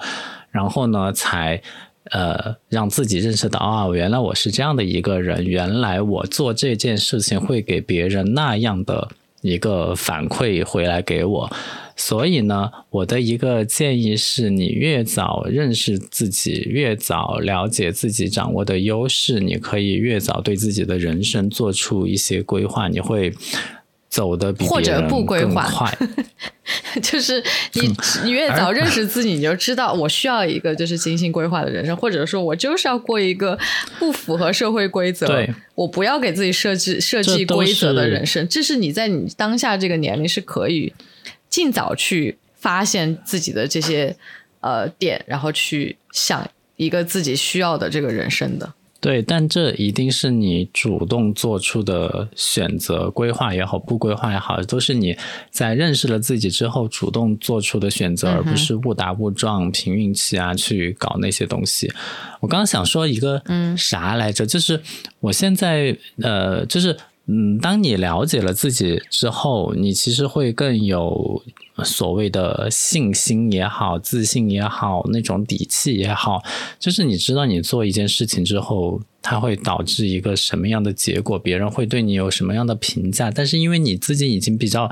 然后呢，才呃让自己认识到啊，原来我是这样的一个人，原来我做这件事情会给别人那样的。一个反馈回来给我，所以呢，我的一个建议是你越早认识自己，越早了解自己掌握的优势，你可以越早对自己的人生做出一些规划，你会走的比或者不规划快。就是你，你越早认识自己，你就知道我需要一个就是精心规划的人生，或者说我就是要过一个不符合社会规则，我不要给自己设置设计规则的人生。这是你在你当下这个年龄是可以尽早去发现自己的这些呃点，然后去想一个自己需要的这个人生的。对，但这一定是你主动做出的选择，规划也好，不规划也好，都是你在认识了自己之后主动做出的选择，而不是误打误撞、凭运气啊去搞那些东西。我刚刚想说一个啥来着，就是我现在呃，就是。嗯，当你了解了自己之后，你其实会更有所谓的信心也好、自信也好、那种底气也好，就是你知道你做一件事情之后，它会导致一个什么样的结果，别人会对你有什么样的评价，但是因为你自己已经比较。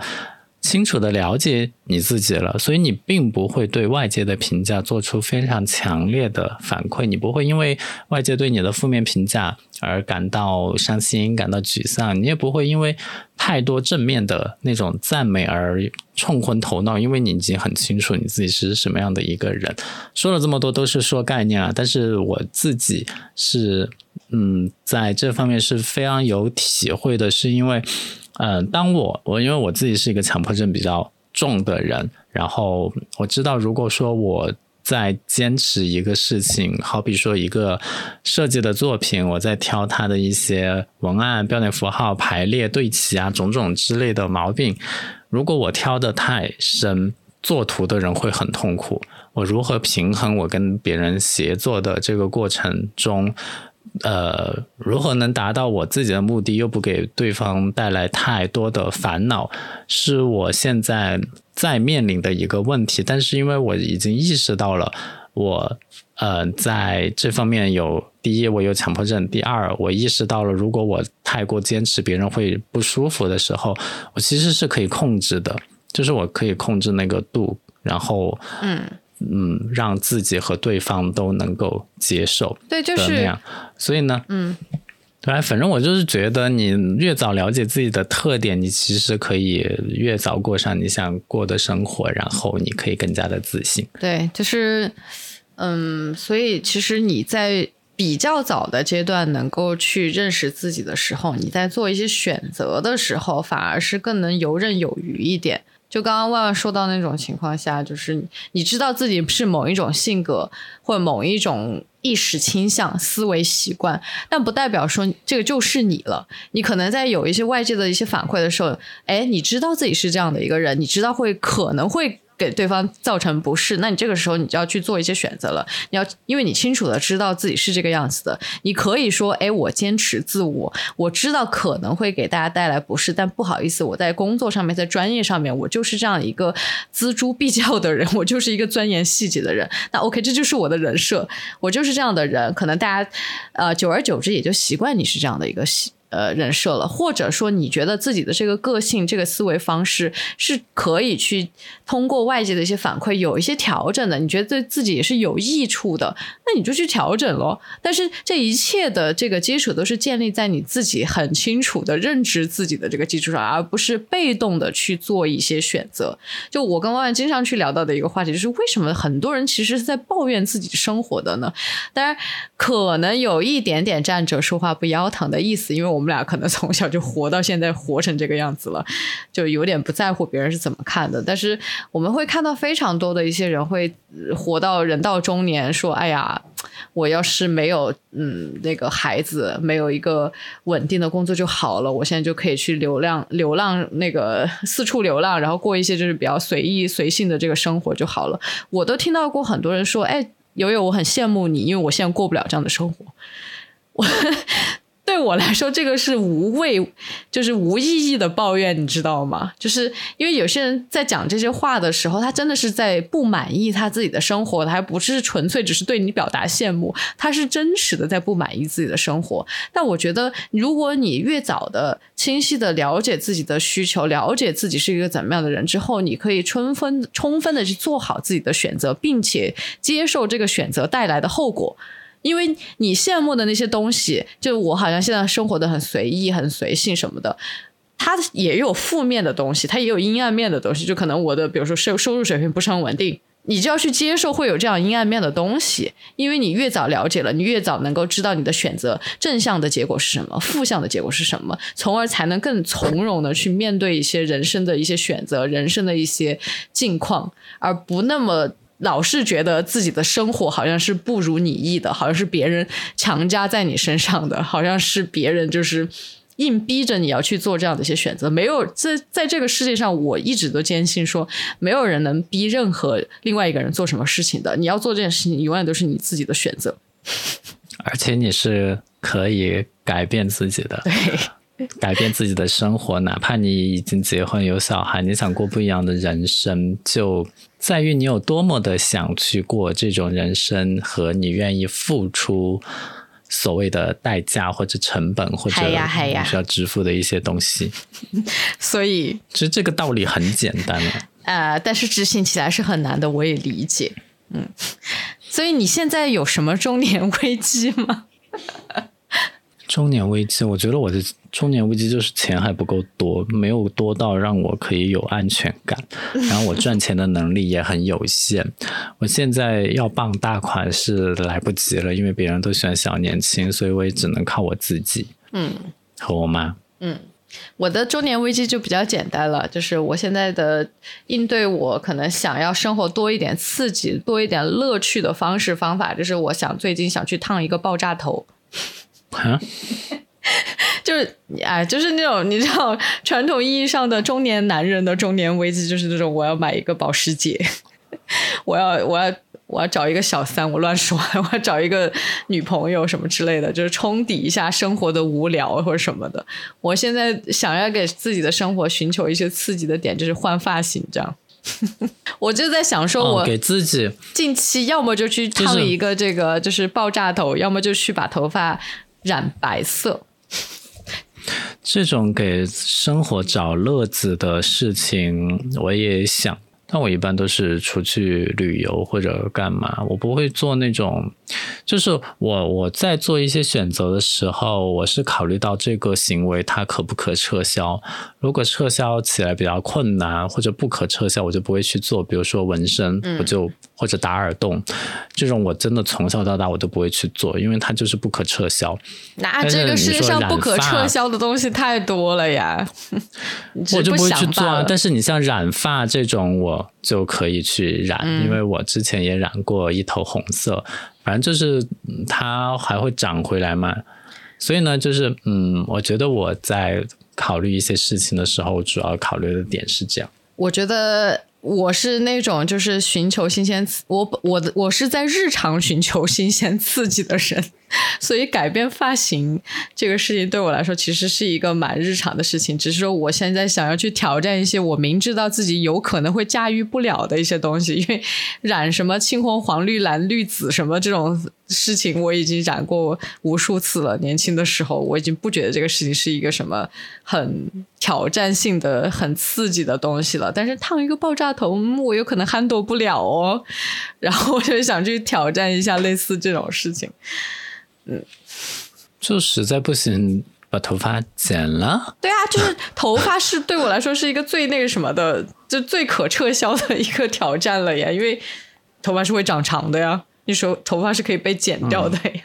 清楚的了解你自己了，所以你并不会对外界的评价做出非常强烈的反馈，你不会因为外界对你的负面评价而感到伤心、感到沮丧，你也不会因为太多正面的那种赞美而冲昏头脑，因为你已经很清楚你自己是什么样的一个人。说了这么多都是说概念啊，但是我自己是嗯，在这方面是非常有体会的，是因为。嗯，当我我因为我自己是一个强迫症比较重的人，然后我知道，如果说我在坚持一个事情，好比说一个设计的作品，我在挑它的一些文案、标点符号、排列对齐啊，种种之类的毛病，如果我挑的太深，做图的人会很痛苦。我如何平衡我跟别人协作的这个过程中？呃，如何能达到我自己的目的，又不给对方带来太多的烦恼，是我现在在面临的一个问题。但是因为我已经意识到了，我呃在这方面有第一，我有强迫症；第二，我意识到了，如果我太过坚持，别人会不舒服的时候，我其实是可以控制的，就是我可以控制那个度，然后嗯。嗯，让自己和对方都能够接受，对，就是那样。所以呢，嗯，对，反正我就是觉得，你越早了解自己的特点，你其实可以越早过上你想过的生活，然后你可以更加的自信。对，就是，嗯，所以其实你在比较早的阶段能够去认识自己的时候，你在做一些选择的时候，反而是更能游刃有余一点。就刚刚万万说到那种情况下，就是你知道自己是某一种性格或某一种意识倾向、思维习惯，但不代表说这个就是你了。你可能在有一些外界的一些反馈的时候，哎，你知道自己是这样的一个人，你知道会可能会。给对方造成不适，那你这个时候你就要去做一些选择了。你要因为你清楚的知道自己是这个样子的，你可以说：“哎，我坚持自我，我知道可能会给大家带来不适，但不好意思，我在工作上面，在专业上面，我就是这样一个锱铢必较的人，我就是一个钻研细节的人。那 OK，这就是我的人设，我就是这样的人。可能大家呃，久而久之也就习惯你是这样的一个习。”呃，人设了，或者说你觉得自己的这个个性、这个思维方式是可以去通过外界的一些反馈有一些调整的，你觉得对自己也是有益处的，那你就去调整咯。但是这一切的这个基础都是建立在你自己很清楚的认知自己的这个基础上，而不是被动的去做一些选择。就我跟万万经常去聊到的一个话题，就是为什么很多人其实是在抱怨自己生活的呢？当然，可能有一点点站着说话不腰疼的意思，因为我。我们俩可能从小就活到现在，活成这个样子了，就有点不在乎别人是怎么看的。但是我们会看到非常多的一些人会活到人到中年，说：“哎呀，我要是没有嗯那个孩子，没有一个稳定的工作就好了，我现在就可以去流浪流浪，那个四处流浪，然后过一些就是比较随意随性的这个生活就好了。”我都听到过很多人说：“哎，友友，我很羡慕你，因为我现在过不了这样的生活。”我。对我来说，这个是无谓，就是无意义的抱怨，你知道吗？就是因为有些人在讲这些话的时候，他真的是在不满意他自己的生活，他还不是纯粹只是对你表达羡慕，他是真实的在不满意自己的生活。但我觉得，如果你越早的清晰的了解自己的需求，了解自己是一个怎么样的人之后，你可以充分充分的去做好自己的选择，并且接受这个选择带来的后果。因为你羡慕的那些东西，就我好像现在生活的很随意、很随性什么的，它也有负面的东西，它也有阴暗面的东西。就可能我的，比如说收收入水平不是很稳定，你就要去接受会有这样阴暗面的东西。因为你越早了解了，你越早能够知道你的选择正向的结果是什么，负向的结果是什么，从而才能更从容的去面对一些人生的一些选择、人生的一些境况，而不那么。老是觉得自己的生活好像是不如你意的，好像是别人强加在你身上的，好像是别人就是硬逼着你要去做这样的一些选择。没有在在这个世界上，我一直都坚信说，没有人能逼任何另外一个人做什么事情的。你要做这件事情，永远都是你自己的选择，而且你是可以改变自己的。对。改变自己的生活，哪怕你已经结婚有小孩，你想过不一样的人生，就在于你有多么的想去过这种人生，和你愿意付出所谓的代价或者成本，或者需要支付的一些东西。所以，其实这个道理很简单了，呃，但是执行起来是很难的，我也理解。嗯，所以你现在有什么中年危机吗？中年危机，我觉得我的中年危机就是钱还不够多，没有多到让我可以有安全感。然后我赚钱的能力也很有限，我现在要傍大款是来不及了，因为别人都喜欢小年轻，所以我也只能靠我自己。嗯，和我妈。嗯，我的中年危机就比较简单了，就是我现在的应对我可能想要生活多一点刺激、多一点乐趣的方式方法，就是我想最近想去烫一个爆炸头。啊，就是哎，就是那种你知道，传统意义上的中年男人的中年危机，就是那种我要买一个保时捷，我要我要我要找一个小三，我乱说，我要找一个女朋友什么之类的，就是冲抵一下生活的无聊或者什么的。我现在想要给自己的生活寻求一些刺激的点，就是换发型这样。我就在想，说我给自己近期要么就去烫一个这个就是爆炸头，要么就去把头发。染白色，这种给生活找乐子的事情，我也想。但我一般都是出去旅游或者干嘛，我不会做那种。就是我我在做一些选择的时候，我是考虑到这个行为它可不可撤销。如果撤销起来比较困难或者不可撤销，我就不会去做。比如说纹身，我就。或者打耳洞，这种我真的从小到大我都不会去做，因为它就是不可撤销。那这个世界上不可撤销的东西太多了呀，我就不会去做啊。但是你像染发这种，我就可以去染，因为我之前也染过一头红色，反正就是它还会长回来嘛。所以呢，就是嗯，我觉得我在考虑一些事情的时候，主要考虑的点是这样。我觉得我是那种就是寻求新鲜，我我的我是在日常寻求新鲜刺激的人。所以改变发型这个事情对我来说其实是一个蛮日常的事情，只是说我现在想要去挑战一些我明知道自己有可能会驾驭不了的一些东西，因为染什么青红黄绿蓝绿紫什么这种事情我已经染过无数次了。年轻的时候我已经不觉得这个事情是一个什么很挑战性的、很刺激的东西了。但是烫一个爆炸头，我有可能 handle 不了哦。然后我就想去挑战一下类似这种事情。嗯，就实在不行把头发剪了。对啊，就是头发是对我来说是一个最那个什么的，就最可撤销的一个挑战了呀。因为头发是会长长的呀，你说头发是可以被剪掉的呀。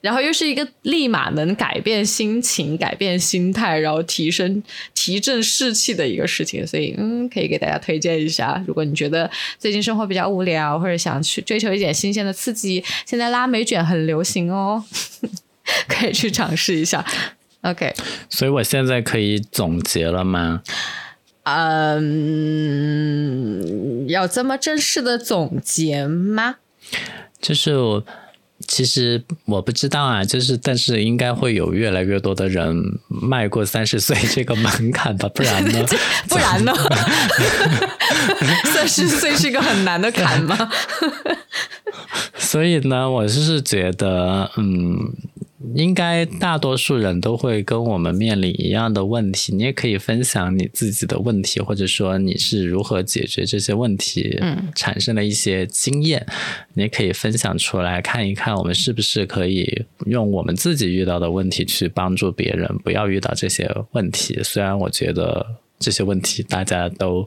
然后又是一个立马能改变心情、改变心态，然后提升、提振士气的一个事情。所以，嗯，可以给大家推荐一下。如果你觉得最近生活比较无聊，或者想去追求一点新鲜的刺激，现在拉美卷很流行哦，可以去尝试一下。OK，所以我现在可以总结了吗？嗯，要这么正式的总结吗？就是我。其实我不知道啊，就是但是应该会有越来越多的人迈过三十岁这个门槛吧，不然呢？不然呢？三十岁是一个很难的坎吗？所以呢，我就是觉得，嗯。应该大多数人都会跟我们面临一样的问题，你也可以分享你自己的问题，或者说你是如何解决这些问题，嗯，产生了一些经验，你也可以分享出来，看一看我们是不是可以用我们自己遇到的问题去帮助别人，不要遇到这些问题。虽然我觉得这些问题大家都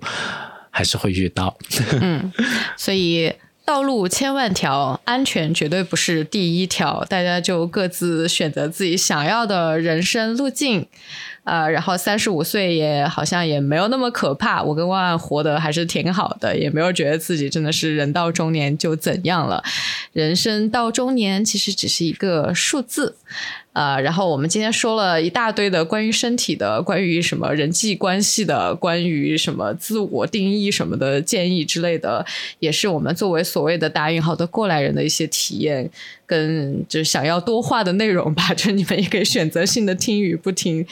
还是会遇到，嗯，所以。道路千万条，安全绝对不是第一条。大家就各自选择自己想要的人生路径，呃，然后三十五岁也好像也没有那么可怕。我跟万万活得还是挺好的，也没有觉得自己真的是人到中年就怎样了。人生到中年其实只是一个数字。啊，然后我们今天说了一大堆的关于身体的、关于什么人际关系的、关于什么自我定义什么的建议之类的，也是我们作为所谓的打引号的过来人的一些体验，跟就是想要多话的内容吧。就你们也可以选择性的听与不听。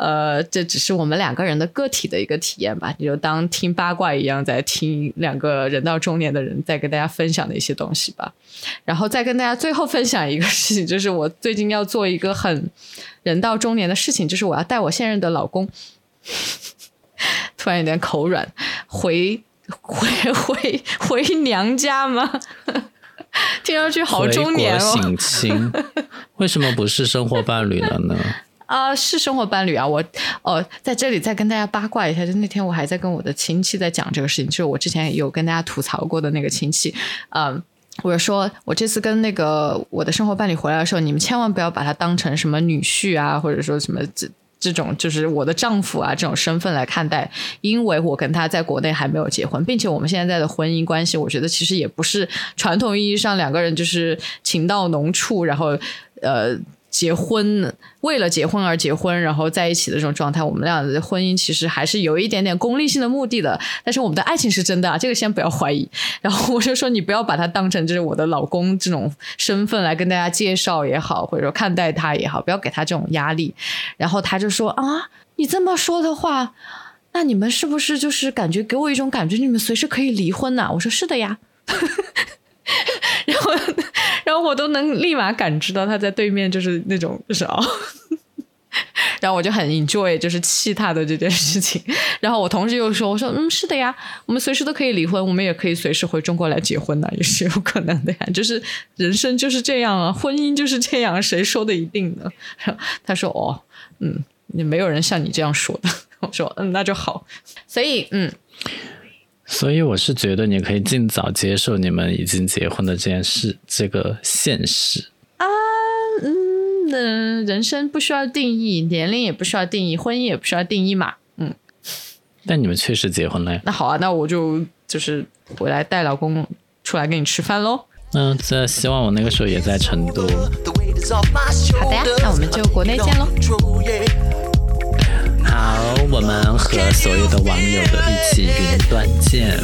呃，这只是我们两个人的个体的一个体验吧，你就当听八卦一样，在听两个人到中年的人在跟大家分享的一些东西吧。然后再跟大家最后分享一个事情，就是我最近要做一个很人到中年的事情，就是我要带我现任的老公，突然有点口软，回回回回娘家吗？听上去好中年哦。省亲，为什么不是生活伴侣了呢？啊，是生活伴侣啊！我哦，在这里再跟大家八卦一下，就那天我还在跟我的亲戚在讲这个事情，就是我之前有跟大家吐槽过的那个亲戚，嗯，我说我这次跟那个我的生活伴侣回来的时候，你们千万不要把他当成什么女婿啊，或者说什么这这种就是我的丈夫啊这种身份来看待，因为我跟他在国内还没有结婚，并且我们现在的婚姻关系，我觉得其实也不是传统意义上两个人就是情到浓处，然后呃。结婚为了结婚而结婚，然后在一起的这种状态，我们俩的婚姻其实还是有一点点功利性的目的的。但是我们的爱情是真的，啊这个先不要怀疑。然后我就说，你不要把他当成就是我的老公这种身份来跟大家介绍也好，或者说看待他也好，不要给他这种压力。然后他就说啊，你这么说的话，那你们是不是就是感觉给我一种感觉，你们随时可以离婚呢？我说是的呀。然后，然后我都能立马感知到他在对面就是那种就是哦，然后我就很 enjoy 就是气他的这件事情。然后我同事又说：“我说嗯，是的呀，我们随时都可以离婚，我们也可以随时回中国来结婚呢，也是有可能的呀。就是人生就是这样啊，婚姻就是这样，谁说的一定呢？”他说：“哦，嗯，也没有人像你这样说的。”我说：“嗯，那就好。”所以，嗯。所以我是觉得你可以尽早接受你们已经结婚的这件事，这个现实。啊，嗯，呃人生不需要定义，年龄也不需要定义，婚姻也不需要定义嘛。嗯，但你们确实结婚了呀。那好啊，那我就就是回来带老公出来跟你吃饭喽。嗯，这希望我那个时候也在成都。好的呀，那我们就国内见喽。好，我们和所有的网友都一起云端见。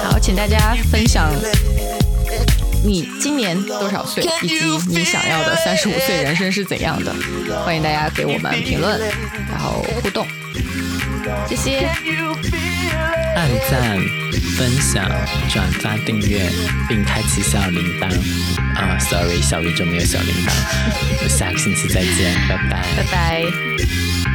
好，请大家分享你今年多少岁，以及你想要的三十五岁人生是怎样的。欢迎大家给我们评论，然后互动。谢谢。按赞、分享、转发、订阅，并开启小铃铛。啊、s o r r y 小宇宙没有小铃铛。我下个星期再见，拜拜。拜拜。